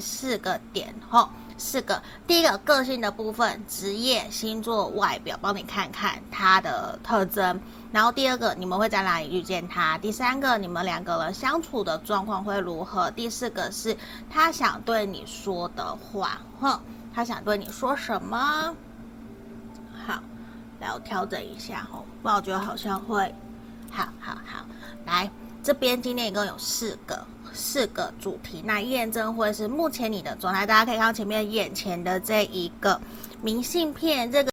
四个点吼，四个。第一个个性的部分，职业、星座、外表，帮你看看他的特征。然后第二个，你们会在哪里遇见他？第三个，你们两个人相处的状况会如何？第四个是他想对你说的话，哼，他想对你说什么？好，来我调整一下吼，不然我觉得好像会，好好好，来这边今天一共有四个。四个主题，那验证会是目前你的状态。大家可以看到前面眼前的这一个明信片，这个。